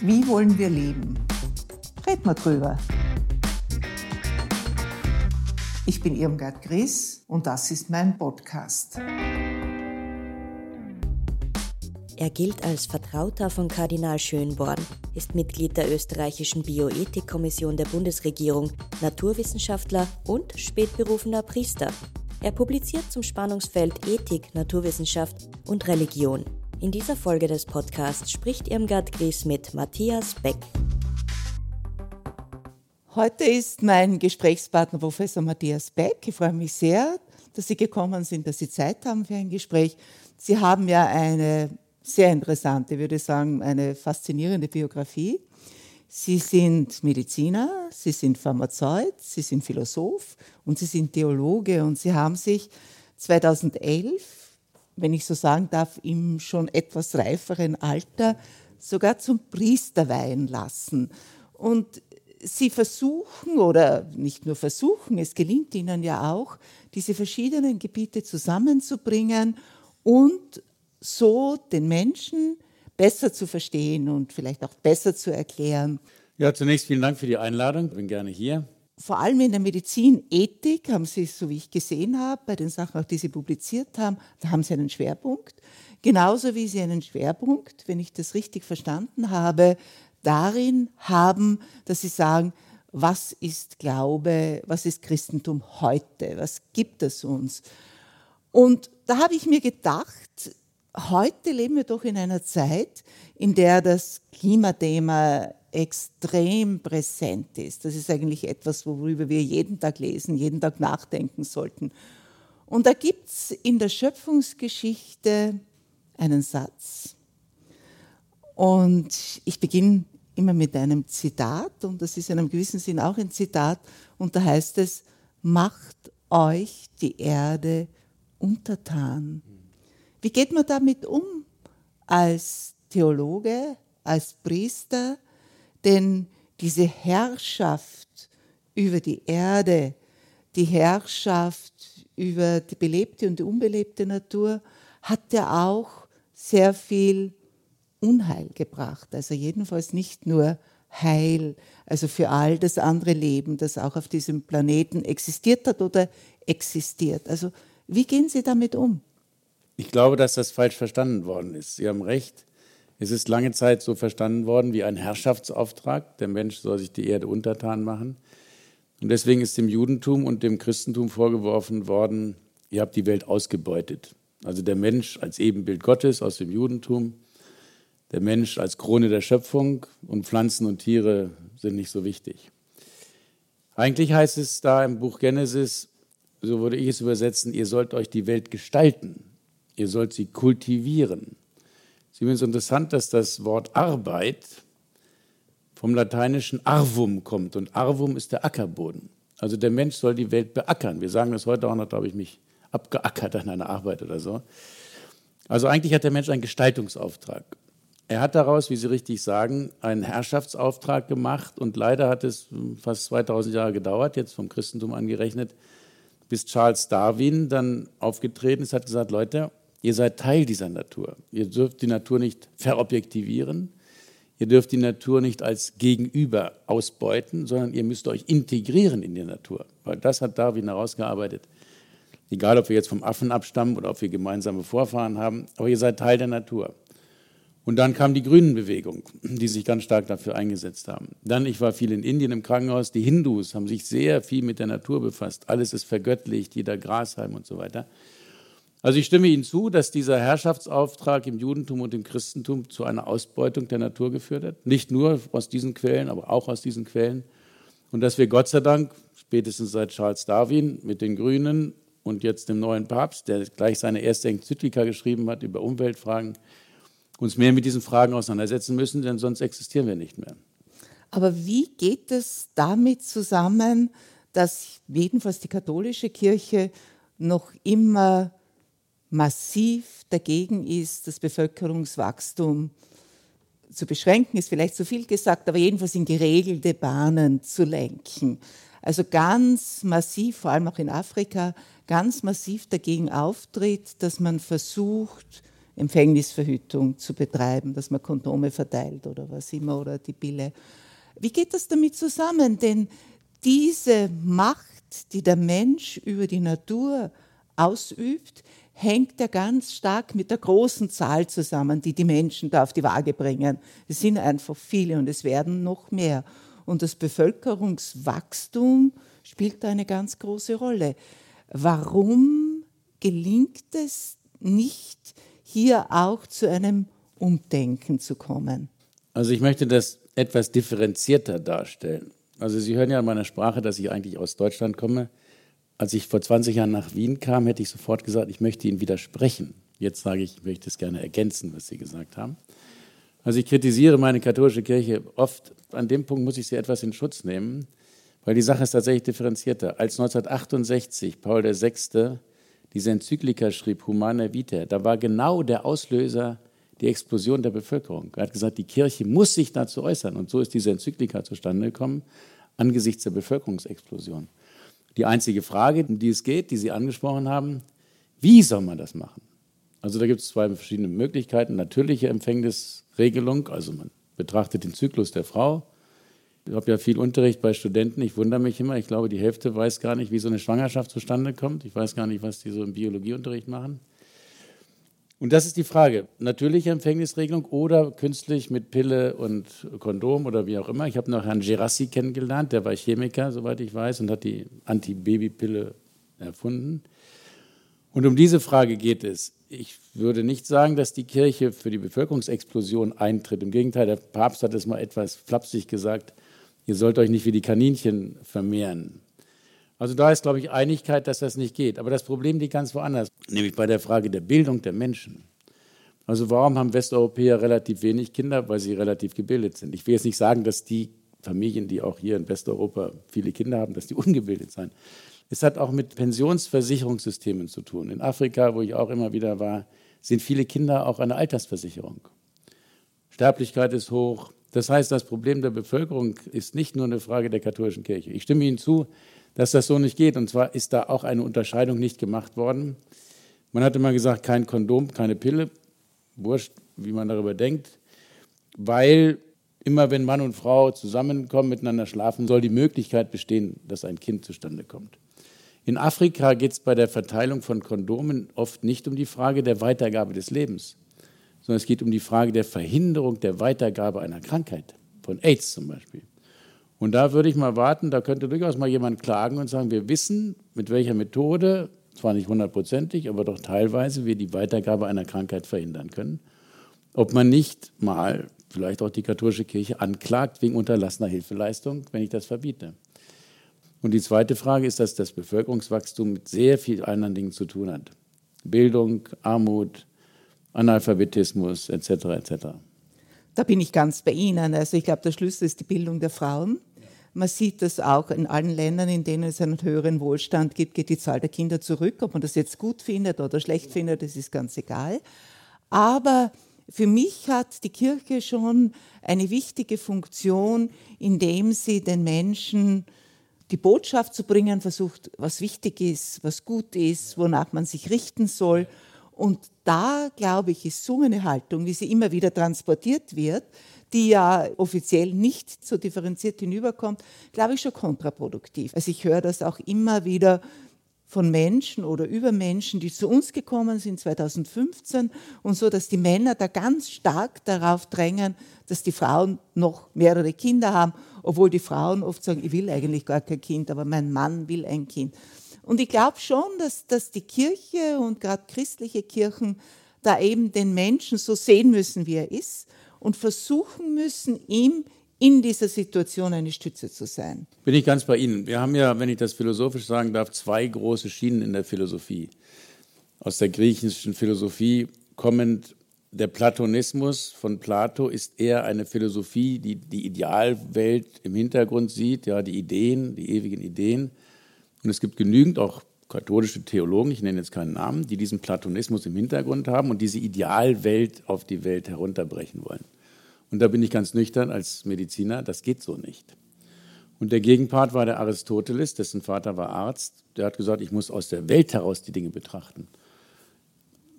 Wie wollen wir leben? Red mal drüber. Ich bin Irmgard Gries und das ist mein Podcast. Er gilt als Vertrauter von Kardinal Schönborn, ist Mitglied der österreichischen Bioethikkommission der Bundesregierung, Naturwissenschaftler und spätberufener Priester. Er publiziert zum Spannungsfeld Ethik, Naturwissenschaft und Religion. In dieser Folge des Podcasts spricht Irmgard Gries mit Matthias Beck. Heute ist mein Gesprächspartner Professor Matthias Beck. Ich freue mich sehr, dass Sie gekommen sind, dass Sie Zeit haben für ein Gespräch. Sie haben ja eine sehr interessante, würde ich sagen, eine faszinierende Biografie. Sie sind Mediziner, Sie sind Pharmazeut, Sie sind Philosoph und Sie sind Theologe und Sie haben sich 2011, wenn ich so sagen darf, im schon etwas reiferen Alter sogar zum Priester weihen lassen. Und Sie versuchen oder nicht nur versuchen, es gelingt Ihnen ja auch, diese verschiedenen Gebiete zusammenzubringen und so den Menschen besser zu verstehen und vielleicht auch besser zu erklären. Ja, zunächst vielen Dank für die Einladung. Ich bin gerne hier. Vor allem in der Medizinethik haben Sie, so wie ich gesehen habe, bei den Sachen, auch die Sie publiziert haben, da haben Sie einen Schwerpunkt. Genauso wie Sie einen Schwerpunkt, wenn ich das richtig verstanden habe, darin haben, dass Sie sagen, was ist Glaube, was ist Christentum heute, was gibt es uns? Und da habe ich mir gedacht, heute leben wir doch in einer Zeit, in der das Klimathema extrem präsent ist. Das ist eigentlich etwas, worüber wir jeden Tag lesen, jeden Tag nachdenken sollten. Und da gibt es in der Schöpfungsgeschichte einen Satz. Und ich beginne immer mit einem Zitat, und das ist in einem gewissen Sinn auch ein Zitat, und da heißt es, macht euch die Erde untertan. Wie geht man damit um als Theologe, als Priester? Denn diese Herrschaft über die Erde, die Herrschaft über die belebte und die unbelebte Natur hat ja auch sehr viel Unheil gebracht. Also jedenfalls nicht nur Heil, also für all das andere Leben, das auch auf diesem Planeten existiert hat oder existiert. Also wie gehen Sie damit um? Ich glaube, dass das falsch verstanden worden ist. Sie haben recht. Es ist lange Zeit so verstanden worden wie ein Herrschaftsauftrag. Der Mensch soll sich die Erde untertan machen. Und deswegen ist dem Judentum und dem Christentum vorgeworfen worden, ihr habt die Welt ausgebeutet. Also der Mensch als Ebenbild Gottes aus dem Judentum, der Mensch als Krone der Schöpfung und Pflanzen und Tiere sind nicht so wichtig. Eigentlich heißt es da im Buch Genesis, so würde ich es übersetzen, ihr sollt euch die Welt gestalten. Ihr sollt sie kultivieren. Es ist übrigens interessant, dass das Wort Arbeit vom lateinischen Arvum kommt. Und Arvum ist der Ackerboden. Also der Mensch soll die Welt beackern. Wir sagen das heute auch noch, habe ich mich abgeackert an einer Arbeit oder so. Also eigentlich hat der Mensch einen Gestaltungsauftrag. Er hat daraus, wie Sie richtig sagen, einen Herrschaftsauftrag gemacht und leider hat es fast 2000 Jahre gedauert, jetzt vom Christentum angerechnet, bis Charles Darwin dann aufgetreten ist, hat gesagt, Leute, Ihr seid Teil dieser Natur. Ihr dürft die Natur nicht verobjektivieren. Ihr dürft die Natur nicht als Gegenüber ausbeuten, sondern ihr müsst euch integrieren in die Natur. Weil das hat Darwin herausgearbeitet. Egal, ob wir jetzt vom Affen abstammen oder ob wir gemeinsame Vorfahren haben, aber ihr seid Teil der Natur. Und dann kam die Grünenbewegung, die sich ganz stark dafür eingesetzt haben. Dann, ich war viel in Indien im Krankenhaus, die Hindus haben sich sehr viel mit der Natur befasst. Alles ist vergöttlicht, jeder Grashalm und so weiter. Also ich stimme Ihnen zu, dass dieser Herrschaftsauftrag im Judentum und im Christentum zu einer Ausbeutung der Natur geführt hat. Nicht nur aus diesen Quellen, aber auch aus diesen Quellen. Und dass wir Gott sei Dank, spätestens seit Charles Darwin mit den Grünen und jetzt dem neuen Papst, der gleich seine erste Enzyklika geschrieben hat über Umweltfragen, uns mehr mit diesen Fragen auseinandersetzen müssen, denn sonst existieren wir nicht mehr. Aber wie geht es damit zusammen, dass jedenfalls die katholische Kirche noch immer massiv dagegen ist, das Bevölkerungswachstum zu beschränken, ist vielleicht zu viel gesagt, aber jedenfalls in geregelte Bahnen zu lenken. Also ganz massiv, vor allem auch in Afrika, ganz massiv dagegen auftritt, dass man versucht, Empfängnisverhütung zu betreiben, dass man Kondome verteilt oder was immer oder die Pille. Wie geht das damit zusammen? Denn diese Macht, die der Mensch über die Natur ausübt, hängt ja ganz stark mit der großen Zahl zusammen, die die Menschen da auf die Waage bringen. Es sind einfach viele und es werden noch mehr. Und das Bevölkerungswachstum spielt da eine ganz große Rolle. Warum gelingt es nicht, hier auch zu einem Umdenken zu kommen? Also ich möchte das etwas differenzierter darstellen. Also Sie hören ja an meiner Sprache, dass ich eigentlich aus Deutschland komme. Als ich vor 20 Jahren nach Wien kam, hätte ich sofort gesagt, ich möchte Ihnen widersprechen. Jetzt sage ich, ich möchte es gerne ergänzen, was Sie gesagt haben. Also ich kritisiere meine katholische Kirche oft. An dem Punkt muss ich sie etwas in Schutz nehmen, weil die Sache ist tatsächlich differenzierter. Als 1968 Paul VI. diese Enzyklika schrieb, Humana Vitae, da war genau der Auslöser die Explosion der Bevölkerung. Er hat gesagt, die Kirche muss sich dazu äußern. Und so ist diese Enzyklika zustande gekommen, angesichts der Bevölkerungsexplosion. Die einzige Frage, um die es geht, die Sie angesprochen haben, wie soll man das machen? Also da gibt es zwei verschiedene Möglichkeiten. Natürliche Empfängnisregelung, also man betrachtet den Zyklus der Frau, ich habe ja viel Unterricht bei Studenten. Ich wundere mich immer. Ich glaube, die Hälfte weiß gar nicht, wie so eine Schwangerschaft zustande kommt. Ich weiß gar nicht, was die so im Biologieunterricht machen. Und das ist die Frage. Natürliche Empfängnisregelung oder künstlich mit Pille und Kondom oder wie auch immer. Ich habe noch Herrn Gerassi kennengelernt, der war Chemiker, soweit ich weiß, und hat die Antibabypille erfunden. Und um diese Frage geht es. Ich würde nicht sagen, dass die Kirche für die Bevölkerungsexplosion eintritt. Im Gegenteil, der Papst hat es mal etwas flapsig gesagt ihr sollt euch nicht wie die Kaninchen vermehren. Also da ist, glaube ich, Einigkeit, dass das nicht geht. Aber das Problem liegt ganz woanders, nämlich bei der Frage der Bildung der Menschen. Also warum haben Westeuropäer relativ wenig Kinder? Weil sie relativ gebildet sind. Ich will jetzt nicht sagen, dass die Familien, die auch hier in Westeuropa viele Kinder haben, dass die ungebildet seien. Es hat auch mit Pensionsversicherungssystemen zu tun. In Afrika, wo ich auch immer wieder war, sind viele Kinder auch eine Altersversicherung. Sterblichkeit ist hoch, das heißt, das Problem der Bevölkerung ist nicht nur eine Frage der katholischen Kirche. Ich stimme Ihnen zu, dass das so nicht geht. Und zwar ist da auch eine Unterscheidung nicht gemacht worden. Man hat immer gesagt, kein Kondom, keine Pille. Wurscht, wie man darüber denkt. Weil immer wenn Mann und Frau zusammenkommen, miteinander schlafen, soll die Möglichkeit bestehen, dass ein Kind zustande kommt. In Afrika geht es bei der Verteilung von Kondomen oft nicht um die Frage der Weitergabe des Lebens, sondern es geht um die Frage der Verhinderung der Weitergabe einer Krankheit, von AIDS zum Beispiel. Und da würde ich mal warten, da könnte durchaus mal jemand klagen und sagen, wir wissen, mit welcher Methode, zwar nicht hundertprozentig, aber doch teilweise wir die Weitergabe einer Krankheit verhindern können. Ob man nicht mal vielleicht auch die katholische Kirche anklagt wegen unterlassener Hilfeleistung, wenn ich das verbiete. Und die zweite Frage ist, dass das Bevölkerungswachstum mit sehr vielen anderen Dingen zu tun hat. Bildung, Armut, Analphabetismus etc. etc. Da bin ich ganz bei Ihnen. Also ich glaube, der Schlüssel ist die Bildung der Frauen. Man sieht das auch in allen Ländern, in denen es einen höheren Wohlstand gibt, geht die Zahl der Kinder zurück. Ob man das jetzt gut findet oder schlecht findet, das ist ganz egal. Aber für mich hat die Kirche schon eine wichtige Funktion, indem sie den Menschen die Botschaft zu bringen versucht, was wichtig ist, was gut ist, wonach man sich richten soll und da, glaube ich, ist so eine Haltung, wie sie immer wieder transportiert wird, die ja offiziell nicht so differenziert hinüberkommt, glaube ich, schon kontraproduktiv. Also ich höre das auch immer wieder von Menschen oder über Menschen, die zu uns gekommen sind 2015 und so, dass die Männer da ganz stark darauf drängen, dass die Frauen noch mehrere Kinder haben, obwohl die Frauen oft sagen, ich will eigentlich gar kein Kind, aber mein Mann will ein Kind. Und ich glaube schon, dass, dass die Kirche und gerade christliche Kirchen da eben den Menschen so sehen müssen, wie er ist und versuchen müssen, ihm in dieser Situation eine Stütze zu sein. Bin ich ganz bei Ihnen. Wir haben ja, wenn ich das philosophisch sagen darf, zwei große Schienen in der Philosophie. Aus der griechischen Philosophie kommend der Platonismus von Plato ist eher eine Philosophie, die die Idealwelt im Hintergrund sieht, ja, die Ideen, die ewigen Ideen. Und es gibt genügend auch katholische Theologen, ich nenne jetzt keinen Namen, die diesen Platonismus im Hintergrund haben und diese Idealwelt auf die Welt herunterbrechen wollen. Und da bin ich ganz nüchtern als Mediziner, das geht so nicht. Und der Gegenpart war der Aristoteles, dessen Vater war Arzt. Der hat gesagt, ich muss aus der Welt heraus die Dinge betrachten.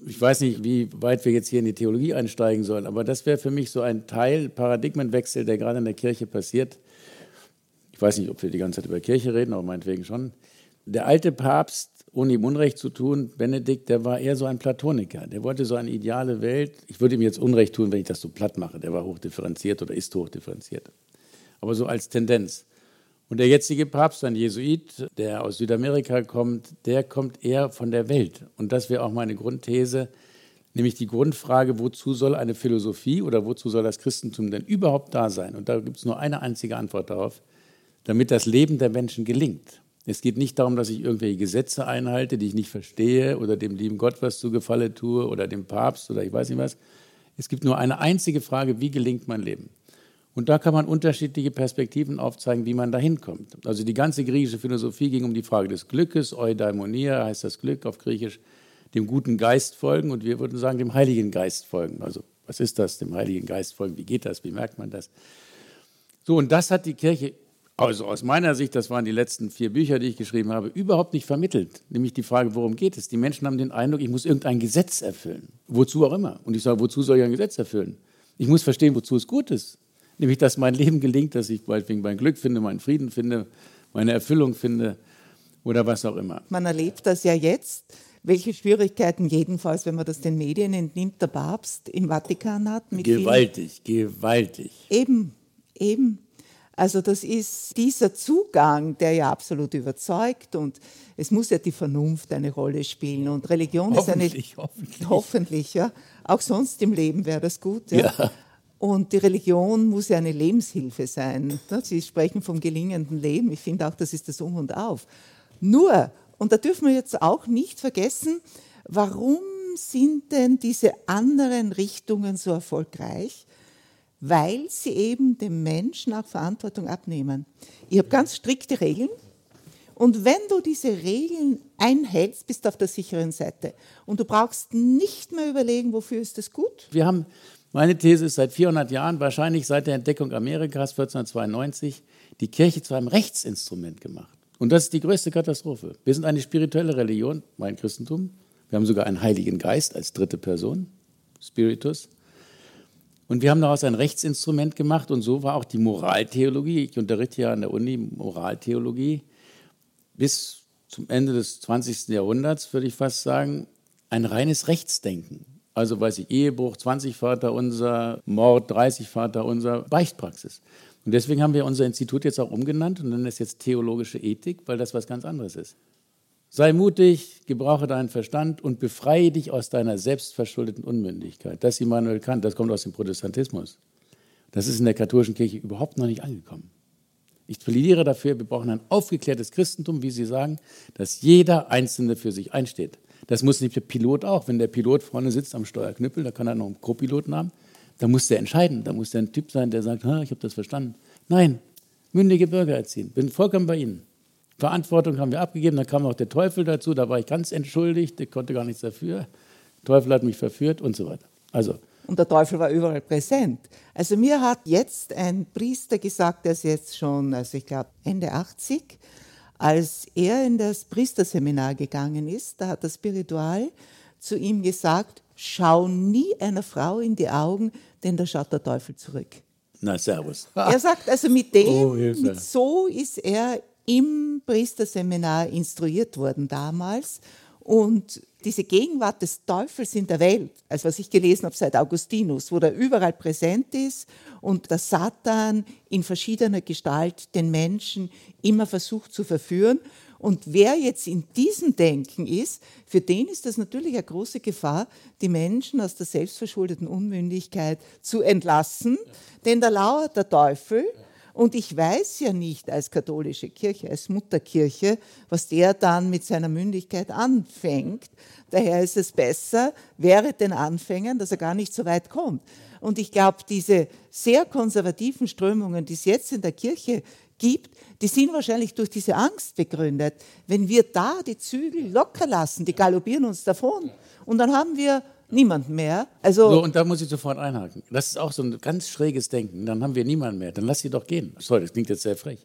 ich weiß nicht, wie weit wir jetzt hier in die Theologie einsteigen sollen, aber das wäre für mich so ein Teil, Paradigmenwechsel, der gerade in der Kirche passiert. Ich weiß nicht, ob wir die ganze Zeit über Kirche reden, aber meinetwegen schon. Der alte Papst, ohne ihm Unrecht zu tun, Benedikt, der war eher so ein Platoniker. Der wollte so eine ideale Welt. Ich würde ihm jetzt Unrecht tun, wenn ich das so platt mache. Der war hochdifferenziert oder ist hochdifferenziert. Aber so als Tendenz. Und der jetzige Papst, ein Jesuit, der aus Südamerika kommt, der kommt eher von der Welt. Und das wäre auch meine Grundthese, nämlich die Grundfrage, wozu soll eine Philosophie oder wozu soll das Christentum denn überhaupt da sein? Und da gibt es nur eine einzige Antwort darauf, damit das Leben der Menschen gelingt. Es geht nicht darum, dass ich irgendwelche Gesetze einhalte, die ich nicht verstehe oder dem lieben Gott was zu Gefalle tue oder dem Papst oder ich weiß nicht was. Es gibt nur eine einzige Frage, wie gelingt mein Leben? Und da kann man unterschiedliche Perspektiven aufzeigen, wie man da hinkommt. Also die ganze griechische Philosophie ging um die Frage des Glückes, Eudaimonia heißt das Glück auf Griechisch, dem guten Geist folgen und wir würden sagen, dem Heiligen Geist folgen. Also was ist das, dem Heiligen Geist folgen? Wie geht das? Wie merkt man das? So, und das hat die Kirche, also aus meiner Sicht, das waren die letzten vier Bücher, die ich geschrieben habe, überhaupt nicht vermittelt. Nämlich die Frage, worum geht es? Die Menschen haben den Eindruck, ich muss irgendein Gesetz erfüllen. Wozu auch immer. Und ich sage, wozu soll ich ein Gesetz erfüllen? Ich muss verstehen, wozu es gut ist nämlich dass mein Leben gelingt, dass ich meinetwegen mein Glück finde, meinen Frieden finde, meine Erfüllung finde oder was auch immer. Man erlebt das ja jetzt, welche Schwierigkeiten jedenfalls, wenn man das den Medien entnimmt, der Papst im Vatikan hat. gewaltig, gewaltig. Eben, eben. Also das ist dieser Zugang, der ja absolut überzeugt und es muss ja die Vernunft eine Rolle spielen und Religion ist eine hoffentlich, hoffentlich ja. Auch sonst im Leben wäre das gut. Ja. ja. Und die Religion muss ja eine Lebenshilfe sein. Sie sprechen vom gelingenden Leben. Ich finde auch, das ist das Um und Auf. Nur, und da dürfen wir jetzt auch nicht vergessen, warum sind denn diese anderen Richtungen so erfolgreich? Weil sie eben dem Menschen auch Verantwortung abnehmen. Ich habe ganz strikte Regeln. Und wenn du diese Regeln einhältst, bist du auf der sicheren Seite. Und du brauchst nicht mehr überlegen, wofür ist das gut. Wir haben meine These ist seit 400 Jahren, wahrscheinlich seit der Entdeckung Amerikas 1492, die Kirche zu einem Rechtsinstrument gemacht. Und das ist die größte Katastrophe. Wir sind eine spirituelle Religion, mein Christentum. Wir haben sogar einen Heiligen Geist als dritte Person, Spiritus. Und wir haben daraus ein Rechtsinstrument gemacht und so war auch die Moraltheologie. Ich unterrichte ja an der Uni Moraltheologie bis zum Ende des 20. Jahrhunderts, würde ich fast sagen, ein reines Rechtsdenken. Also weiß ich, Ehebruch 20 Vater unser, Mord 30 Vater unser, Beichtpraxis. Und deswegen haben wir unser Institut jetzt auch umgenannt und nennen es jetzt theologische Ethik, weil das was ganz anderes ist. Sei mutig, gebrauche deinen Verstand und befreie dich aus deiner selbstverschuldeten Unmündigkeit. Das Immanuel Kant, das kommt aus dem Protestantismus. Das ist in der katholischen Kirche überhaupt noch nicht angekommen. Ich plädiere dafür, wir brauchen ein aufgeklärtes Christentum, wie Sie sagen, dass jeder Einzelne für sich einsteht. Das muss nicht der Pilot auch. Wenn der Pilot vorne sitzt am Steuerknüppel, da kann er noch einen Co-Piloten haben, da muss der entscheiden. Da muss der ein Typ sein, der sagt, ich habe das verstanden. Nein, mündige Bürger erziehen. Bin vollkommen bei Ihnen. Verantwortung haben wir abgegeben, da kam auch der Teufel dazu, da war ich ganz entschuldigt, der konnte gar nichts dafür. Der Teufel hat mich verführt und so weiter. Also, und der Teufel war überall präsent. Also mir hat jetzt ein Priester gesagt, der ist jetzt schon, also ich glaube Ende 80, als er in das Priesterseminar gegangen ist, da hat der Spiritual zu ihm gesagt, schau nie einer Frau in die Augen, denn da schaut der Teufel zurück. Na, servus. Er sagt also, mit dem, oh, mit so ist er im Priesterseminar instruiert worden damals. Und diese Gegenwart des Teufels in der Welt, also was ich gelesen habe seit Augustinus, wo der überall präsent ist und der Satan in verschiedener Gestalt den Menschen immer versucht zu verführen. Und wer jetzt in diesem Denken ist, für den ist das natürlich eine große Gefahr, die Menschen aus der selbstverschuldeten Unmündigkeit zu entlassen, denn da lauert der Teufel und ich weiß ja nicht als katholische Kirche, als Mutterkirche, was der dann mit seiner Mündigkeit anfängt. Daher ist es besser, wäre den Anfängern, dass er gar nicht so weit kommt. Und ich glaube, diese sehr konservativen Strömungen, die es jetzt in der Kirche gibt, die sind wahrscheinlich durch diese Angst begründet. Wenn wir da die Zügel locker lassen, die galoppieren uns davon. Und dann haben wir niemand mehr. Also so, und da muss ich sofort einhaken. Das ist auch so ein ganz schräges Denken. Dann haben wir niemanden mehr. Dann lass sie doch gehen. Sorry, das klingt jetzt sehr frech.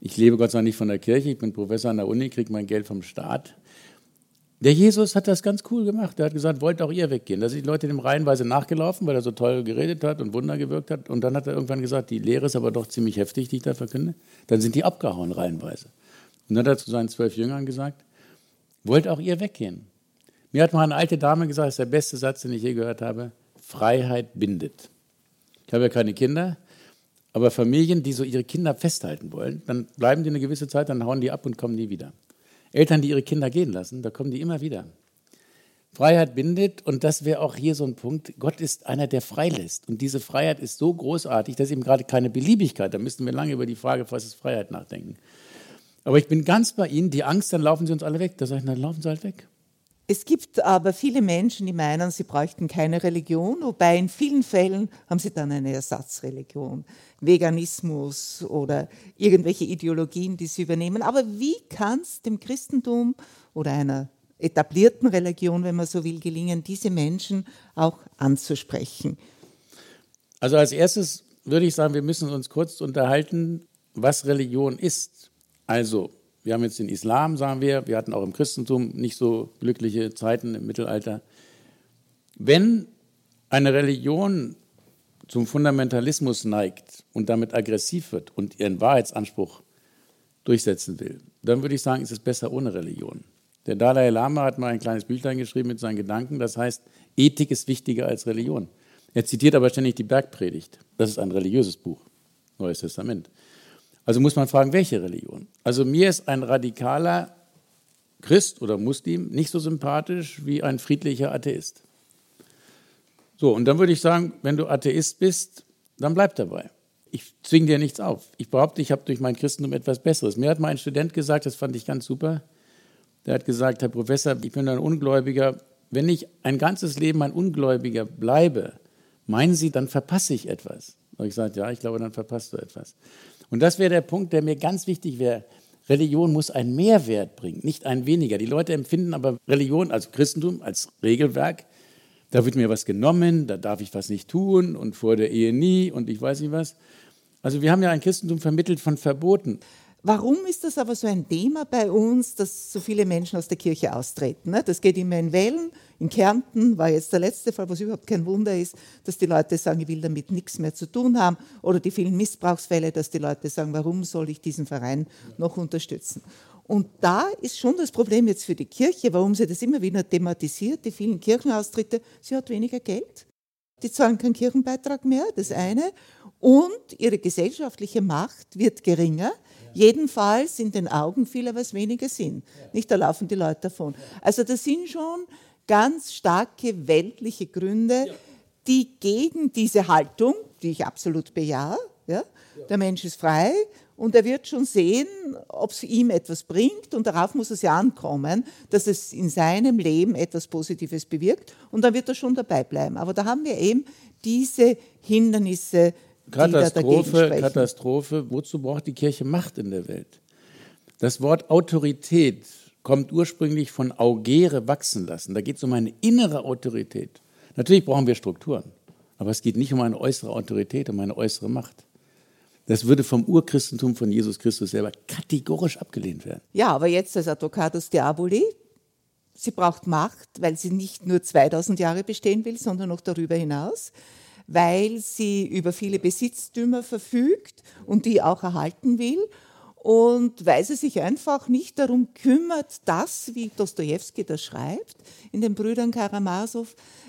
Ich lebe Gott sei Dank nicht von der Kirche. Ich bin Professor an der Uni, kriege mein Geld vom Staat. Der Jesus hat das ganz cool gemacht. Er hat gesagt, wollt auch ihr weggehen. Da sind die Leute dem reihenweise nachgelaufen, weil er so toll geredet hat und Wunder gewirkt hat. Und dann hat er irgendwann gesagt, die Lehre ist aber doch ziemlich heftig, die ich da verkünde. Dann sind die abgehauen reihenweise. Und dann hat er zu seinen zwölf Jüngern gesagt, wollt auch ihr weggehen. Mir hat mal eine alte Dame gesagt, das ist der beste Satz, den ich je gehört habe, Freiheit bindet. Ich habe ja keine Kinder, aber Familien, die so ihre Kinder festhalten wollen, dann bleiben die eine gewisse Zeit, dann hauen die ab und kommen nie wieder. Eltern, die ihre Kinder gehen lassen, da kommen die immer wieder. Freiheit bindet und das wäre auch hier so ein Punkt. Gott ist einer, der freilässt. Und diese Freiheit ist so großartig, dass eben gerade keine Beliebigkeit. Da müssten wir lange über die Frage, was ist Freiheit, nachdenken. Aber ich bin ganz bei Ihnen, die Angst, dann laufen sie uns alle weg. Da sage ich, dann laufen sie halt weg. Es gibt aber viele Menschen, die meinen, sie bräuchten keine Religion, wobei in vielen Fällen haben sie dann eine Ersatzreligion, Veganismus oder irgendwelche Ideologien, die sie übernehmen. Aber wie kann es dem Christentum oder einer etablierten Religion, wenn man so will, gelingen, diese Menschen auch anzusprechen? Also als erstes würde ich sagen, wir müssen uns kurz unterhalten, was Religion ist. Also wir haben jetzt den Islam, sagen wir, wir hatten auch im Christentum nicht so glückliche Zeiten im Mittelalter. Wenn eine Religion zum Fundamentalismus neigt und damit aggressiv wird und ihren Wahrheitsanspruch durchsetzen will, dann würde ich sagen, ist es besser ohne Religion. Der Dalai Lama hat mal ein kleines Büchlein geschrieben mit seinen Gedanken, das heißt, Ethik ist wichtiger als Religion. Er zitiert aber ständig die Bergpredigt. Das ist ein religiöses Buch, Neues Testament. Also muss man fragen, welche Religion? Also mir ist ein radikaler Christ oder Muslim nicht so sympathisch wie ein friedlicher Atheist. So, und dann würde ich sagen, wenn du Atheist bist, dann bleib dabei. Ich zwinge dir nichts auf. Ich behaupte, ich habe durch mein Christentum etwas Besseres. Mir hat mal ein Student gesagt, das fand ich ganz super. Der hat gesagt, Herr Professor, ich bin ein Ungläubiger. Wenn ich ein ganzes Leben ein Ungläubiger bleibe, meinen Sie, dann verpasse ich etwas? Und ich sagte, ja, ich glaube, dann verpasst du etwas. Und das wäre der Punkt, der mir ganz wichtig wäre. Religion muss einen Mehrwert bringen, nicht einen weniger. Die Leute empfinden aber Religion, also Christentum, als Regelwerk. Da wird mir was genommen, da darf ich was nicht tun und vor der Ehe nie und ich weiß nicht was. Also wir haben ja ein Christentum vermittelt von Verboten. Warum ist das aber so ein Thema bei uns, dass so viele Menschen aus der Kirche austreten? Ne? Das geht immer in Wellen. In Kärnten war jetzt der letzte Fall, was überhaupt kein Wunder ist, dass die Leute sagen, ich will damit nichts mehr zu tun haben. Oder die vielen Missbrauchsfälle, dass die Leute sagen, warum soll ich diesen Verein noch unterstützen? Und da ist schon das Problem jetzt für die Kirche, warum sie das immer wieder thematisiert, die vielen Kirchenaustritte, sie hat weniger Geld. Die zahlen keinen Kirchenbeitrag mehr, das eine. Und ihre gesellschaftliche Macht wird geringer. Jedenfalls in den Augen vieler, was weniger sind. Nicht, da laufen die Leute davon. Also das sind schon ganz starke weltliche Gründe, die gegen diese Haltung, die ich absolut bejahe, ja, der Mensch ist frei und er wird schon sehen, ob es ihm etwas bringt und darauf muss es ja ankommen, dass es in seinem Leben etwas Positives bewirkt und dann wird er schon dabei bleiben. Aber da haben wir eben diese Hindernisse, Katastrophe, Katastrophe. Wozu braucht die Kirche Macht in der Welt? Das Wort Autorität kommt ursprünglich von augere wachsen lassen. Da geht es um eine innere Autorität. Natürlich brauchen wir Strukturen, aber es geht nicht um eine äußere Autorität, um eine äußere Macht. Das würde vom Urchristentum von Jesus Christus selber kategorisch abgelehnt werden. Ja, aber jetzt als Advocatus Diaboli, sie braucht Macht, weil sie nicht nur 2000 Jahre bestehen will, sondern noch darüber hinaus weil sie über viele Besitztümer verfügt und die auch erhalten will und weil sie sich einfach nicht darum kümmert, dass, wie Dostoevsky das schreibt, in den Brüdern Karamasow,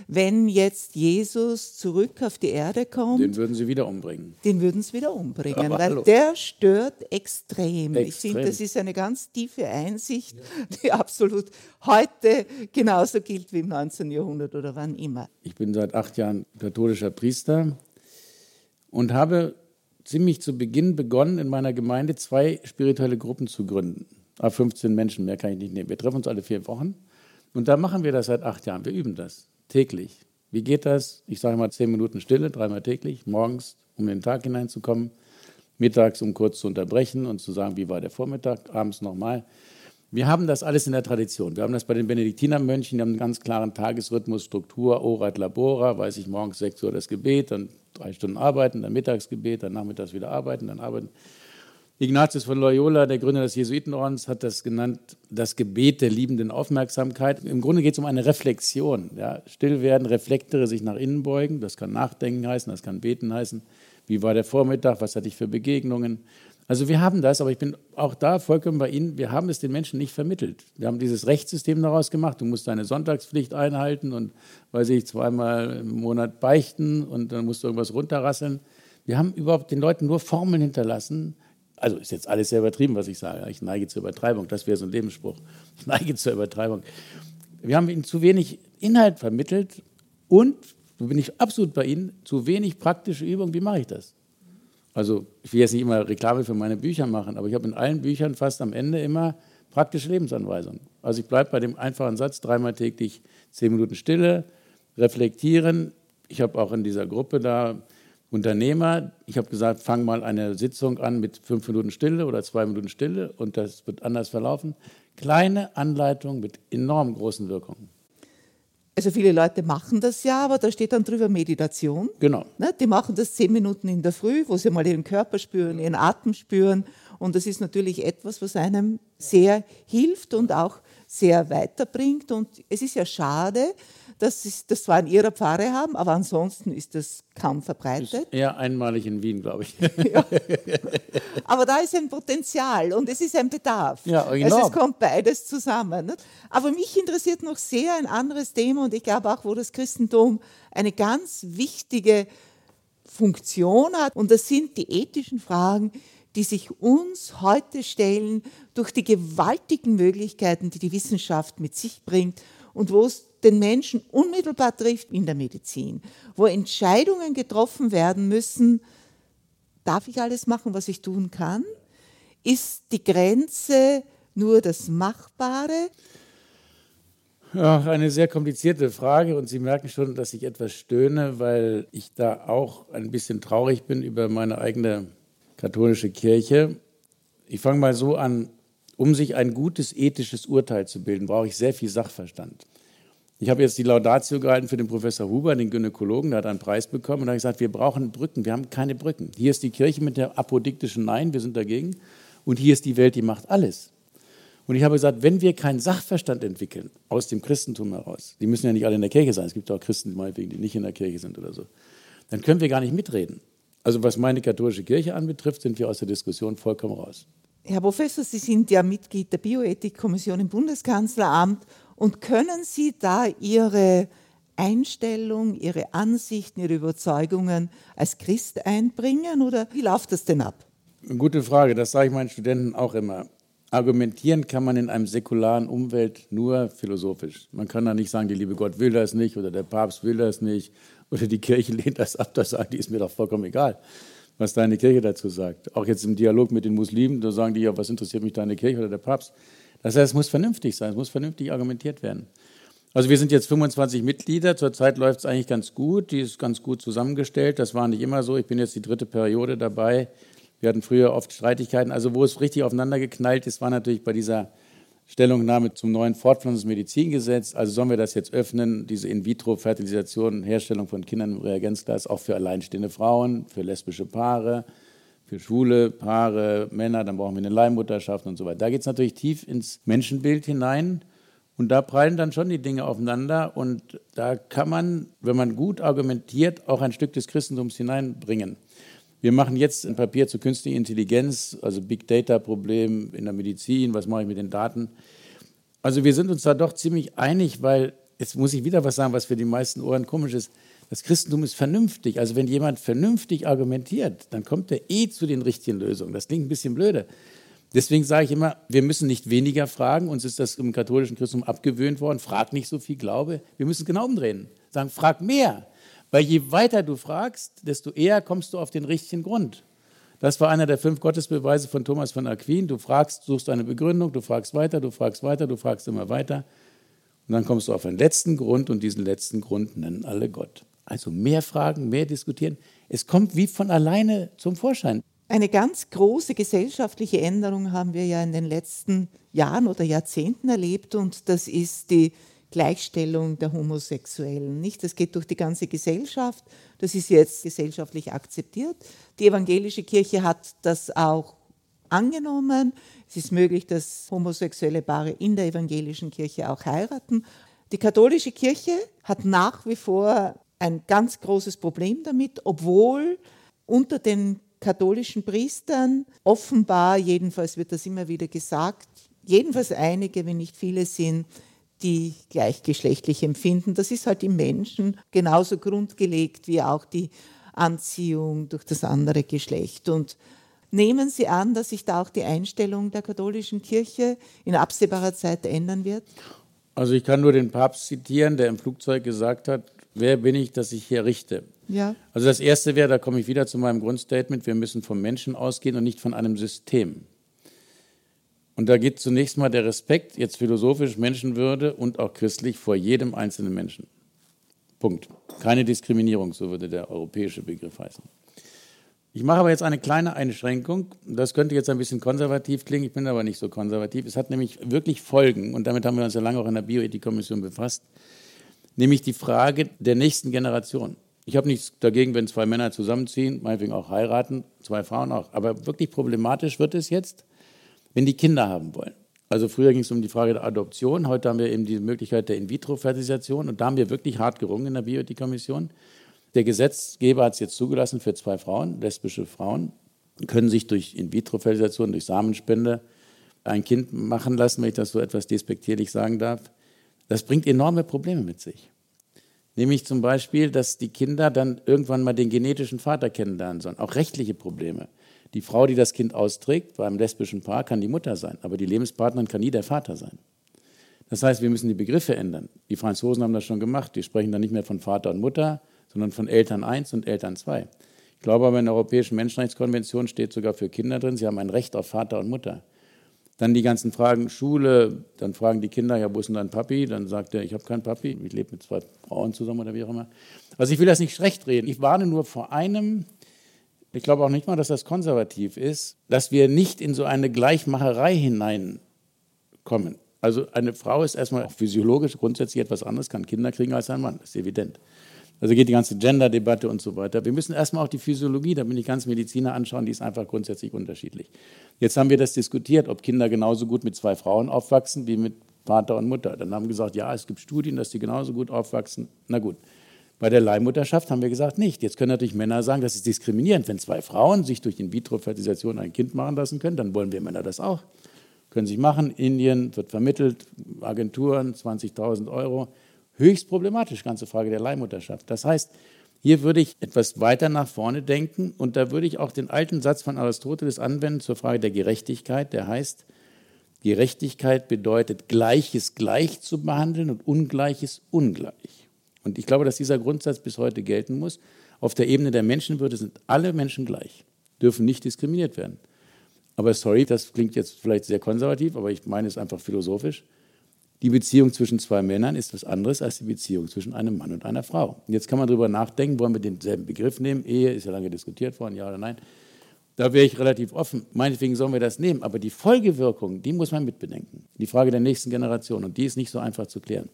wenn jetzt Jesus zurück auf die Erde kommt. Den würden sie wieder umbringen. Den würden sie wieder umbringen, Aber weil hallo. der stört extrem. extrem. Ich finde, das ist eine ganz tiefe Einsicht, die absolut heute genauso gilt wie im 19. Jahrhundert oder wann immer. Ich bin seit acht Jahren katholischer Priester und habe ziemlich zu Beginn begonnen, in meiner Gemeinde zwei spirituelle Gruppen zu gründen. Ab 15 Menschen, mehr kann ich nicht nehmen. Wir treffen uns alle vier Wochen und da machen wir das seit acht Jahren. Wir üben das täglich. Wie geht das? Ich sage mal zehn Minuten Stille, dreimal täglich, morgens, um in den Tag hineinzukommen, mittags, um kurz zu unterbrechen und zu sagen, wie war der Vormittag, abends nochmal. Wir haben das alles in der Tradition. Wir haben das bei den Benediktinermönchen, die haben einen ganz klaren Tagesrhythmus, Struktur, Orat Labora, weiß ich, morgens 6 Uhr das Gebet, dann drei Stunden arbeiten, dann Mittagsgebet, dann nachmittags wieder arbeiten, dann arbeiten. Ignatius von Loyola, der Gründer des Jesuitenordens, hat das genannt, das Gebet der liebenden Aufmerksamkeit. Im Grunde geht es um eine Reflexion. Ja. Still werden, Reflektere, sich nach innen beugen. Das kann Nachdenken heißen, das kann Beten heißen. Wie war der Vormittag? Was hatte ich für Begegnungen? Also wir haben das, aber ich bin auch da vollkommen bei Ihnen. Wir haben es den Menschen nicht vermittelt. Wir haben dieses Rechtssystem daraus gemacht. Du musst deine Sonntagspflicht einhalten und, weiß ich, zweimal im Monat beichten und dann musst du irgendwas runterrasseln. Wir haben überhaupt den Leuten nur Formeln hinterlassen, also ist jetzt alles sehr übertrieben, was ich sage. Ich neige zur Übertreibung. Das wäre so ein Lebensspruch. Ich neige zur Übertreibung. Wir haben ihnen zu wenig Inhalt vermittelt und, so bin ich absolut bei Ihnen, zu wenig praktische Übung. Wie mache ich das? Also ich will jetzt nicht immer Reklame für meine Bücher machen, aber ich habe in allen Büchern fast am Ende immer praktische Lebensanweisungen. Also ich bleibe bei dem einfachen Satz, dreimal täglich zehn Minuten Stille, reflektieren. Ich habe auch in dieser Gruppe da Unternehmer, ich habe gesagt, fang mal eine Sitzung an mit fünf Minuten Stille oder zwei Minuten Stille und das wird anders verlaufen. Kleine Anleitung mit enorm großen Wirkungen. Also viele Leute machen das ja, aber da steht dann drüber Meditation. Genau. Ne, die machen das zehn Minuten in der Früh, wo sie mal ihren Körper spüren, ihren Atem spüren. Und das ist natürlich etwas, was einem sehr hilft und auch sehr weiterbringt. Und es ist ja schade, dass sie das zwar in ihrer Pfarre haben, aber ansonsten ist das kaum verbreitet. Ist eher einmalig in Wien, glaube ich. Ja. Aber da ist ein Potenzial und es ist ein Bedarf. Ja, also es kommt beides zusammen. Aber mich interessiert noch sehr ein anderes Thema und ich glaube auch, wo das Christentum eine ganz wichtige Funktion hat und das sind die ethischen Fragen, die sich uns heute stellen durch die gewaltigen Möglichkeiten, die die Wissenschaft mit sich bringt und wo es den Menschen unmittelbar trifft in der Medizin, wo Entscheidungen getroffen werden müssen, darf ich alles machen, was ich tun kann? Ist die Grenze nur das Machbare? Ja, eine sehr komplizierte Frage und Sie merken schon, dass ich etwas stöhne, weil ich da auch ein bisschen traurig bin über meine eigene katholische Kirche. Ich fange mal so an, um sich ein gutes ethisches Urteil zu bilden, brauche ich sehr viel Sachverstand. Ich habe jetzt die Laudatio gehalten für den Professor Huber, den Gynäkologen, der hat einen Preis bekommen und hat gesagt, wir brauchen Brücken, wir haben keine Brücken. Hier ist die Kirche mit der apodiktischen Nein, wir sind dagegen. Und hier ist die Welt, die macht alles. Und ich habe gesagt, wenn wir keinen Sachverstand entwickeln, aus dem Christentum heraus, die müssen ja nicht alle in der Kirche sein, es gibt auch Christen, meinetwegen, die nicht in der Kirche sind oder so, dann können wir gar nicht mitreden. Also was meine katholische Kirche anbetrifft, sind wir aus der Diskussion vollkommen raus. Herr Professor, Sie sind ja Mitglied der Bioethikkommission im Bundeskanzleramt und können Sie da Ihre Einstellung, Ihre Ansichten, Ihre Überzeugungen als Christ einbringen oder wie läuft das denn ab? Gute Frage, das sage ich meinen Studenten auch immer. Argumentieren kann man in einem säkularen Umwelt nur philosophisch. Man kann da nicht sagen, der liebe Gott will das nicht oder der Papst will das nicht oder die Kirche lehnt das ab. Das sagen die ist mir doch vollkommen egal, was deine Kirche dazu sagt. Auch jetzt im Dialog mit den Muslimen, da sagen die ja, was interessiert mich deine Kirche oder der Papst? Das heißt, es muss vernünftig sein, es muss vernünftig argumentiert werden. Also wir sind jetzt 25 Mitglieder, zurzeit läuft es eigentlich ganz gut, die ist ganz gut zusammengestellt, das war nicht immer so, ich bin jetzt die dritte Periode dabei. Wir hatten früher oft Streitigkeiten, also wo es richtig aufeinander geknallt ist, war natürlich bei dieser Stellungnahme zum neuen Fortpflanzungsmedizingesetz. Also sollen wir das jetzt öffnen, diese In-vitro-Fertilisation, Herstellung von Kindern im Reagenzglas, auch für alleinstehende Frauen, für lesbische Paare, für schwule Paare, Männer, dann brauchen wir eine Leihmutterschaft und so weiter. Da geht es natürlich tief ins Menschenbild hinein und da prallen dann schon die Dinge aufeinander und da kann man, wenn man gut argumentiert, auch ein Stück des Christentums hineinbringen. Wir machen jetzt ein Papier zur künstlichen Intelligenz, also Big Data Problem in der Medizin, was mache ich mit den Daten. Also wir sind uns da doch ziemlich einig, weil jetzt muss ich wieder was sagen, was für die meisten Ohren komisch ist. Das Christentum ist vernünftig. Also wenn jemand vernünftig argumentiert, dann kommt er eh zu den richtigen Lösungen. Das klingt ein bisschen blöde. Deswegen sage ich immer, wir müssen nicht weniger fragen. Uns ist das im katholischen Christentum abgewöhnt worden. Frag nicht so viel Glaube. Wir müssen genau umdrehen. Sagen, frag mehr. Weil je weiter du fragst, desto eher kommst du auf den richtigen Grund. Das war einer der fünf Gottesbeweise von Thomas von Aquin. Du fragst, suchst eine Begründung, du fragst weiter, du fragst weiter, du fragst immer weiter. Und dann kommst du auf einen letzten Grund und diesen letzten Grund nennen alle Gott. Also mehr fragen, mehr diskutieren. Es kommt wie von alleine zum Vorschein. Eine ganz große gesellschaftliche Änderung haben wir ja in den letzten Jahren oder Jahrzehnten erlebt und das ist die Gleichstellung der Homosexuellen. Nicht? Das geht durch die ganze Gesellschaft. Das ist jetzt gesellschaftlich akzeptiert. Die evangelische Kirche hat das auch angenommen. Es ist möglich, dass homosexuelle Paare in der evangelischen Kirche auch heiraten. Die katholische Kirche hat nach wie vor ein ganz großes Problem damit, obwohl unter den katholischen Priestern offenbar, jedenfalls wird das immer wieder gesagt, jedenfalls einige, wenn nicht viele sind, die gleichgeschlechtlich empfinden. Das ist halt im Menschen genauso grundgelegt wie auch die Anziehung durch das andere Geschlecht. Und nehmen Sie an, dass sich da auch die Einstellung der katholischen Kirche in absehbarer Zeit ändern wird? Also ich kann nur den Papst zitieren, der im Flugzeug gesagt hat, wer bin ich, dass ich hier richte? Ja. Also das Erste wäre, da komme ich wieder zu meinem Grundstatement, wir müssen vom Menschen ausgehen und nicht von einem System. Und da geht zunächst mal der Respekt, jetzt philosophisch, Menschenwürde und auch christlich vor jedem einzelnen Menschen. Punkt. Keine Diskriminierung, so würde der europäische Begriff heißen. Ich mache aber jetzt eine kleine Einschränkung. Das könnte jetzt ein bisschen konservativ klingen, ich bin aber nicht so konservativ. Es hat nämlich wirklich Folgen, und damit haben wir uns ja lange auch in der Bioethikkommission befasst, nämlich die Frage der nächsten Generation. Ich habe nichts dagegen, wenn zwei Männer zusammenziehen, meinetwegen auch heiraten, zwei Frauen auch. Aber wirklich problematisch wird es jetzt, wenn die Kinder haben wollen. Also früher ging es um die Frage der Adoption, heute haben wir eben die Möglichkeit der In-vitro-Fertilisation und da haben wir wirklich hart gerungen in der Bioethik-Kommission. Der Gesetzgeber hat es jetzt zugelassen für zwei Frauen, lesbische Frauen, können sich durch In-vitro-Fertilisation, durch Samenspende ein Kind machen lassen, wenn ich das so etwas despektierlich sagen darf. Das bringt enorme Probleme mit sich. Nämlich zum Beispiel, dass die Kinder dann irgendwann mal den genetischen Vater kennenlernen sollen. Auch rechtliche Probleme. Die Frau, die das Kind austrägt, beim lesbischen Paar, kann die Mutter sein, aber die Lebenspartnerin kann nie der Vater sein. Das heißt, wir müssen die Begriffe ändern. Die Franzosen haben das schon gemacht. Die sprechen dann nicht mehr von Vater und Mutter, sondern von Eltern 1 und Eltern 2. Ich glaube aber in der Europäischen Menschenrechtskonvention steht sogar für Kinder drin, sie haben ein Recht auf Vater und Mutter. Dann die ganzen Fragen Schule, dann fragen die Kinder, ja, wo ist denn dein Papi? Dann sagt er, ich habe keinen Papi, ich lebe mit zwei Frauen zusammen oder wie auch immer. Also ich will das nicht schlecht reden. Ich warne nur vor einem, ich glaube auch nicht mal, dass das konservativ ist, dass wir nicht in so eine Gleichmacherei hineinkommen. Also eine Frau ist erstmal physiologisch grundsätzlich etwas anderes, kann Kinder kriegen als ein Mann, das ist evident. Also geht die ganze Gender-Debatte und so weiter. Wir müssen erstmal auch die Physiologie, da bin ich ganz Mediziner anschauen, die ist einfach grundsätzlich unterschiedlich. Jetzt haben wir das diskutiert, ob Kinder genauso gut mit zwei Frauen aufwachsen wie mit Vater und Mutter. Dann haben wir gesagt, ja, es gibt Studien, dass die genauso gut aufwachsen. Na gut. Bei der Leihmutterschaft haben wir gesagt, nicht. Jetzt können natürlich Männer sagen, das ist diskriminierend. Wenn zwei Frauen sich durch In-vitro-Fertilisation ein Kind machen lassen können, dann wollen wir Männer das auch. Können sich machen. Indien wird vermittelt, Agenturen, 20.000 Euro. Höchst problematisch, ganze Frage der Leihmutterschaft. Das heißt, hier würde ich etwas weiter nach vorne denken und da würde ich auch den alten Satz von Aristoteles anwenden zur Frage der Gerechtigkeit, der heißt, Gerechtigkeit bedeutet, Gleiches gleich zu behandeln und Ungleiches ungleich. Und ich glaube, dass dieser Grundsatz bis heute gelten muss. Auf der Ebene der Menschenwürde sind alle Menschen gleich, dürfen nicht diskriminiert werden. Aber sorry, das klingt jetzt vielleicht sehr konservativ, aber ich meine es einfach philosophisch. Die Beziehung zwischen zwei Männern ist was anderes als die Beziehung zwischen einem Mann und einer Frau. jetzt kann man darüber nachdenken, wollen wir denselben Begriff nehmen? Ehe ist ja lange diskutiert worden, ja oder nein. Da wäre ich relativ offen. Meinetwegen sollen wir das nehmen. Aber die Folgewirkung, die muss man mitbedenken. Die Frage der nächsten Generation. Und die ist nicht so einfach zu klären.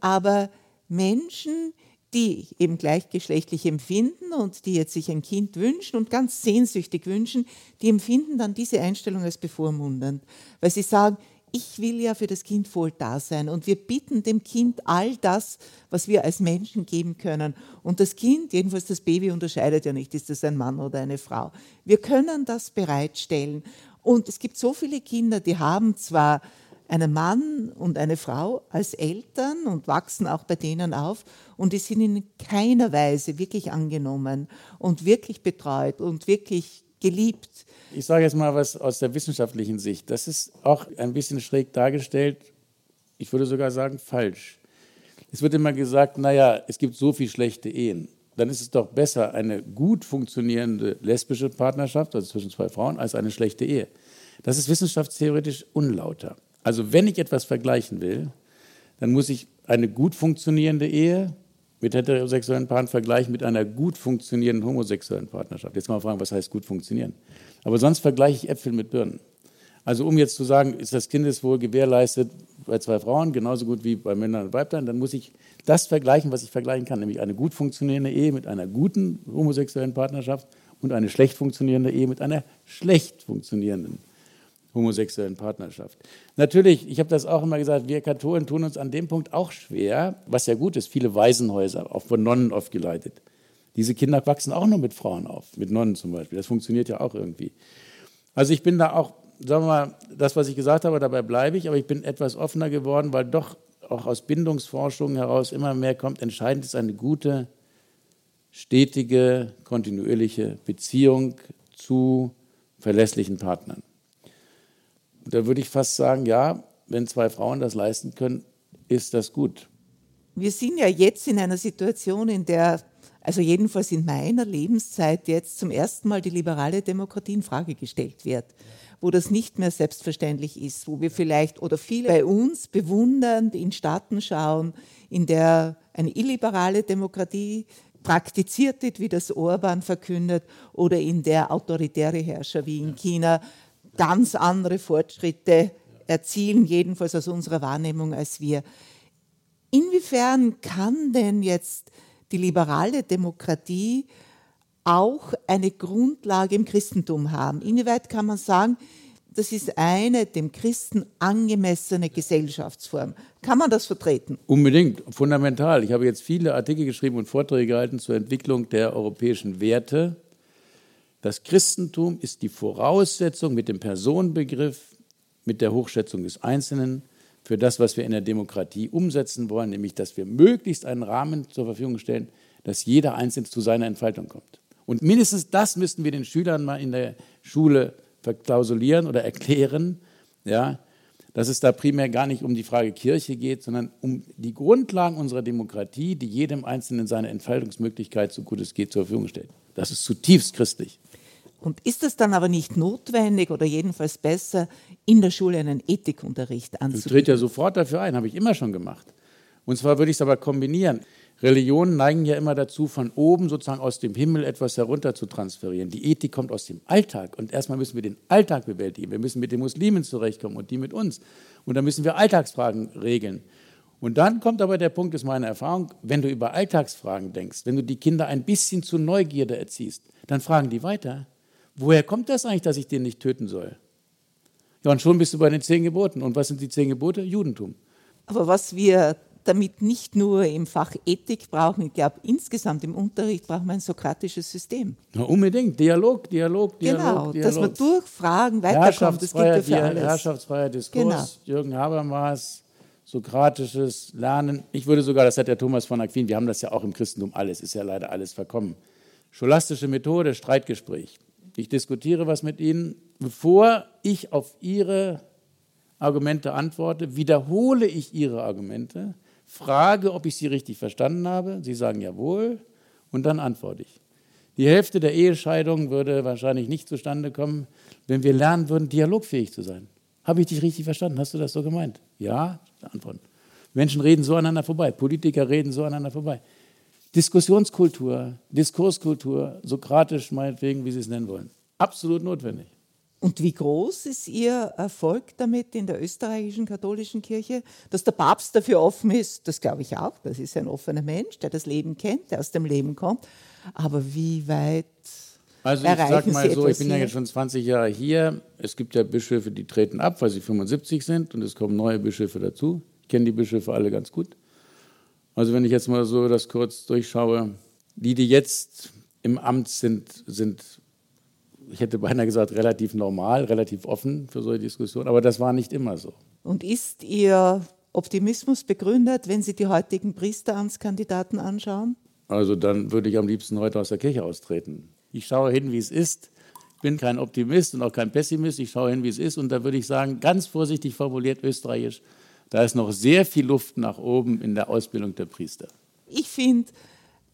Aber Menschen, die eben gleichgeschlechtlich empfinden und die jetzt sich ein Kind wünschen und ganz sehnsüchtig wünschen, die empfinden dann diese Einstellung als bevormundend, weil sie sagen, ich will ja für das Kind voll da sein und wir bieten dem Kind all das, was wir als Menschen geben können. Und das Kind, jedenfalls das Baby, unterscheidet ja nicht, ist das ein Mann oder eine Frau. Wir können das bereitstellen. Und es gibt so viele Kinder, die haben zwar einen Mann und eine Frau als Eltern und wachsen auch bei denen auf und die sind in keiner Weise wirklich angenommen und wirklich betreut und wirklich geliebt. Ich sage jetzt mal was aus der wissenschaftlichen Sicht. Das ist auch ein bisschen schräg dargestellt. Ich würde sogar sagen falsch. Es wird immer gesagt, naja, es gibt so viele schlechte Ehen. Dann ist es doch besser eine gut funktionierende lesbische Partnerschaft, also zwischen zwei Frauen, als eine schlechte Ehe. Das ist wissenschaftstheoretisch unlauter. Also wenn ich etwas vergleichen will, dann muss ich eine gut funktionierende Ehe mit heterosexuellen Paaren vergleichen mit einer gut funktionierenden homosexuellen Partnerschaft. Jetzt mal fragen, was heißt gut funktionieren? Aber sonst vergleiche ich Äpfel mit Birnen. Also um jetzt zu sagen, ist das Kindeswohl gewährleistet bei zwei Frauen genauso gut wie bei Männern und Weiblein, dann muss ich das vergleichen, was ich vergleichen kann, nämlich eine gut funktionierende Ehe mit einer guten homosexuellen Partnerschaft und eine schlecht funktionierende Ehe mit einer schlecht funktionierenden homosexuellen Partnerschaft. Natürlich, ich habe das auch immer gesagt, wir Katholen tun uns an dem Punkt auch schwer, was ja gut ist, viele Waisenhäuser, auch von Nonnen oft geleitet. Diese Kinder wachsen auch nur mit Frauen auf, mit Nonnen zum Beispiel. Das funktioniert ja auch irgendwie. Also ich bin da auch, sagen wir mal, das, was ich gesagt habe, dabei bleibe ich, aber ich bin etwas offener geworden, weil doch auch aus Bindungsforschung heraus immer mehr kommt, entscheidend ist eine gute, stetige, kontinuierliche Beziehung zu verlässlichen Partnern. Da würde ich fast sagen, ja, wenn zwei Frauen das leisten können, ist das gut. Wir sind ja jetzt in einer Situation, in der, also jedenfalls in meiner Lebenszeit jetzt zum ersten Mal die liberale Demokratie in Frage gestellt wird, wo das nicht mehr selbstverständlich ist, wo wir vielleicht oder viele bei uns bewundernd in Staaten schauen, in der eine illiberale Demokratie praktiziert wird, wie das Orban verkündet, oder in der autoritäre Herrscher wie in China ganz andere Fortschritte erzielen, jedenfalls aus unserer Wahrnehmung als wir. Inwiefern kann denn jetzt die liberale Demokratie auch eine Grundlage im Christentum haben? Inwieweit kann man sagen, das ist eine dem Christen angemessene Gesellschaftsform. Kann man das vertreten? Unbedingt, fundamental. Ich habe jetzt viele Artikel geschrieben und Vorträge gehalten zur Entwicklung der europäischen Werte das Christentum ist die Voraussetzung mit dem Personenbegriff, mit der Hochschätzung des Einzelnen für das, was wir in der Demokratie umsetzen wollen, nämlich dass wir möglichst einen Rahmen zur Verfügung stellen, dass jeder Einzelne zu seiner Entfaltung kommt. Und mindestens das müssten wir den Schülern mal in der Schule verklausulieren oder erklären, ja, dass es da primär gar nicht um die Frage Kirche geht, sondern um die Grundlagen unserer Demokratie, die jedem Einzelnen seine Entfaltungsmöglichkeit, so gut es geht, zur Verfügung stellt. Das ist zutiefst christlich. Und ist es dann aber nicht notwendig oder jedenfalls besser, in der Schule einen Ethikunterricht anzubieten? Ich trete ja sofort dafür ein, habe ich immer schon gemacht. Und zwar würde ich es aber kombinieren. Religionen neigen ja immer dazu, von oben sozusagen aus dem Himmel etwas herunter zu transferieren. Die Ethik kommt aus dem Alltag und erstmal müssen wir den Alltag bewältigen. Wir müssen mit den Muslimen zurechtkommen und die mit uns. Und dann müssen wir Alltagsfragen regeln. Und dann kommt aber der Punkt, ist meine Erfahrung, wenn du über Alltagsfragen denkst, wenn du die Kinder ein bisschen zu Neugierde erziehst, dann fragen die weiter. Woher kommt das eigentlich, dass ich den nicht töten soll? Ja, und schon bist du bei den zehn Geboten. Und was sind die zehn Gebote? Judentum. Aber was wir damit nicht nur im Fach Ethik brauchen, ich glaube, insgesamt im Unterricht brauchen wir ein sokratisches System. Na, unbedingt. Dialog, Dialog, Dialog. Genau, Dialog. dass man durch Fragen weiterkommt. Das gilt ja für alles. Herrschaftsfreier Diskurs, genau. Jürgen Habermas, sokratisches Lernen. Ich würde sogar, das hat der Thomas von Aquin, wir haben das ja auch im Christentum alles, ist ja leider alles verkommen. Scholastische Methode, Streitgespräch. Ich diskutiere was mit Ihnen. Bevor ich auf Ihre Argumente antworte, wiederhole ich Ihre Argumente, frage, ob ich sie richtig verstanden habe. Sie sagen jawohl und dann antworte ich. Die Hälfte der Ehescheidungen würde wahrscheinlich nicht zustande kommen, wenn wir lernen würden, dialogfähig zu sein. Habe ich dich richtig verstanden? Hast du das so gemeint? Ja, Antworten. Menschen reden so aneinander vorbei, Politiker reden so aneinander vorbei. Diskussionskultur, Diskurskultur, sokratisch meinetwegen, wie Sie es nennen wollen. Absolut notwendig. Und wie groß ist Ihr Erfolg damit in der österreichischen katholischen Kirche? Dass der Papst dafür offen ist, das glaube ich auch. Das ist ein offener Mensch, der das Leben kennt, der aus dem Leben kommt. Aber wie weit also ich sage mal so, ich bin ja jetzt schon 20 Jahre hier. Es gibt ja Bischöfe, die treten ab, weil sie 75 sind und es kommen neue Bischöfe dazu. Ich kenne die Bischöfe alle ganz gut. Also wenn ich jetzt mal so das kurz durchschaue, die, die jetzt im Amt sind, sind, ich hätte beinahe gesagt, relativ normal, relativ offen für solche Diskussionen, aber das war nicht immer so. Und ist Ihr Optimismus begründet, wenn Sie die heutigen Priesteramtskandidaten anschauen? Also dann würde ich am liebsten heute aus der Kirche austreten. Ich schaue hin, wie es ist. Ich bin kein Optimist und auch kein Pessimist. Ich schaue hin, wie es ist. Und da würde ich sagen, ganz vorsichtig formuliert österreichisch, da ist noch sehr viel Luft nach oben in der Ausbildung der Priester. Ich finde,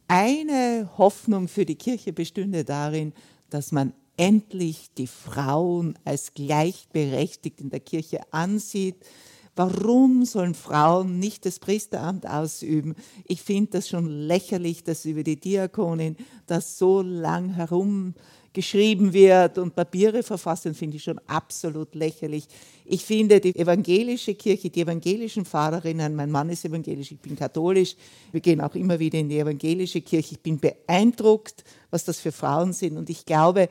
eine Hoffnung für die Kirche bestünde darin, dass man endlich die Frauen als gleichberechtigt in der Kirche ansieht, Warum sollen Frauen nicht das Priesteramt ausüben? Ich finde das schon lächerlich, dass über die Diakonin das so lang herum geschrieben wird und Papiere verfasst, dann finde ich schon absolut lächerlich. Ich finde die evangelische Kirche, die evangelischen Pfarrerinnen, mein Mann ist evangelisch, ich bin katholisch, wir gehen auch immer wieder in die evangelische Kirche. Ich bin beeindruckt, was das für Frauen sind und ich glaube,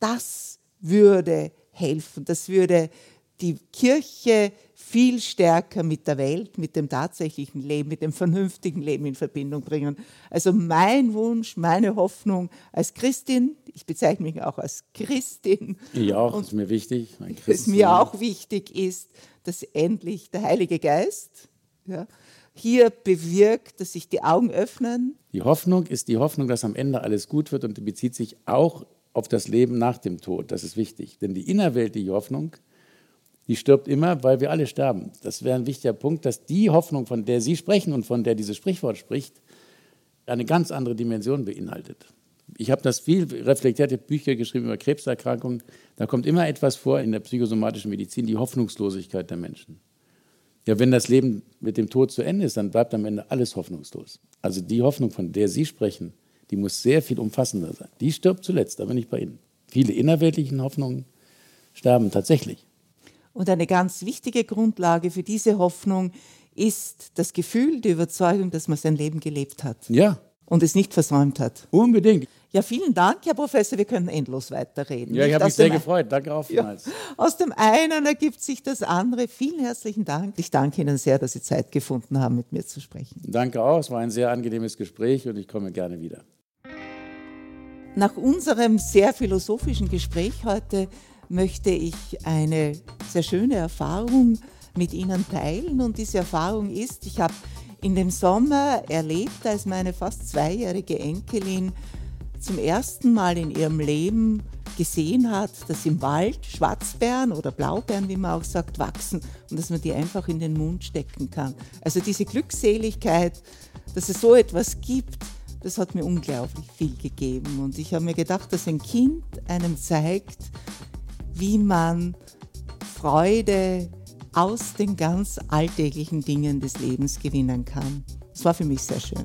das würde helfen, das würde die Kirche viel stärker mit der Welt, mit dem tatsächlichen Leben, mit dem vernünftigen Leben in Verbindung bringen. Also mein Wunsch, meine Hoffnung als Christin, ich bezeichne mich auch als Christin. Ich auch, ist mir wichtig. Was mir auch wichtig ist, dass endlich der Heilige Geist ja, hier bewirkt, dass sich die Augen öffnen. Die Hoffnung ist die Hoffnung, dass am Ende alles gut wird und die bezieht sich auch auf das Leben nach dem Tod. Das ist wichtig. Denn die innerweltliche Hoffnung, die stirbt immer, weil wir alle sterben. Das wäre ein wichtiger Punkt, dass die Hoffnung, von der Sie sprechen und von der dieses Sprichwort spricht, eine ganz andere Dimension beinhaltet. Ich habe das viel reflektierte Bücher geschrieben über Krebserkrankungen. Da kommt immer etwas vor in der psychosomatischen Medizin, die Hoffnungslosigkeit der Menschen. Ja, wenn das Leben mit dem Tod zu Ende ist, dann bleibt am Ende alles hoffnungslos. Also die Hoffnung, von der Sie sprechen, die muss sehr viel umfassender sein. Die stirbt zuletzt, da bin ich bei Ihnen. Viele innerweltlichen Hoffnungen sterben tatsächlich. Und eine ganz wichtige Grundlage für diese Hoffnung ist das Gefühl, die Überzeugung, dass man sein Leben gelebt hat. Ja. Und es nicht versäumt hat. Unbedingt. Ja, vielen Dank, Herr Professor. Wir können endlos weiterreden. Ja, ich habe mich sehr gefreut. Danke auch vielmals. Ja, aus dem einen ergibt sich das andere. Vielen herzlichen Dank. Ich danke Ihnen sehr, dass Sie Zeit gefunden haben, mit mir zu sprechen. Danke auch. Es war ein sehr angenehmes Gespräch und ich komme gerne wieder. Nach unserem sehr philosophischen Gespräch heute möchte ich eine sehr schöne Erfahrung mit Ihnen teilen. Und diese Erfahrung ist, ich habe in dem Sommer erlebt, als meine fast zweijährige Enkelin zum ersten Mal in ihrem Leben gesehen hat, dass im Wald Schwarzbeeren oder Blaubeeren, wie man auch sagt, wachsen und dass man die einfach in den Mund stecken kann. Also diese Glückseligkeit, dass es so etwas gibt, das hat mir unglaublich viel gegeben. Und ich habe mir gedacht, dass ein Kind einem zeigt, wie man Freude aus den ganz alltäglichen Dingen des Lebens gewinnen kann. Das war für mich sehr schön.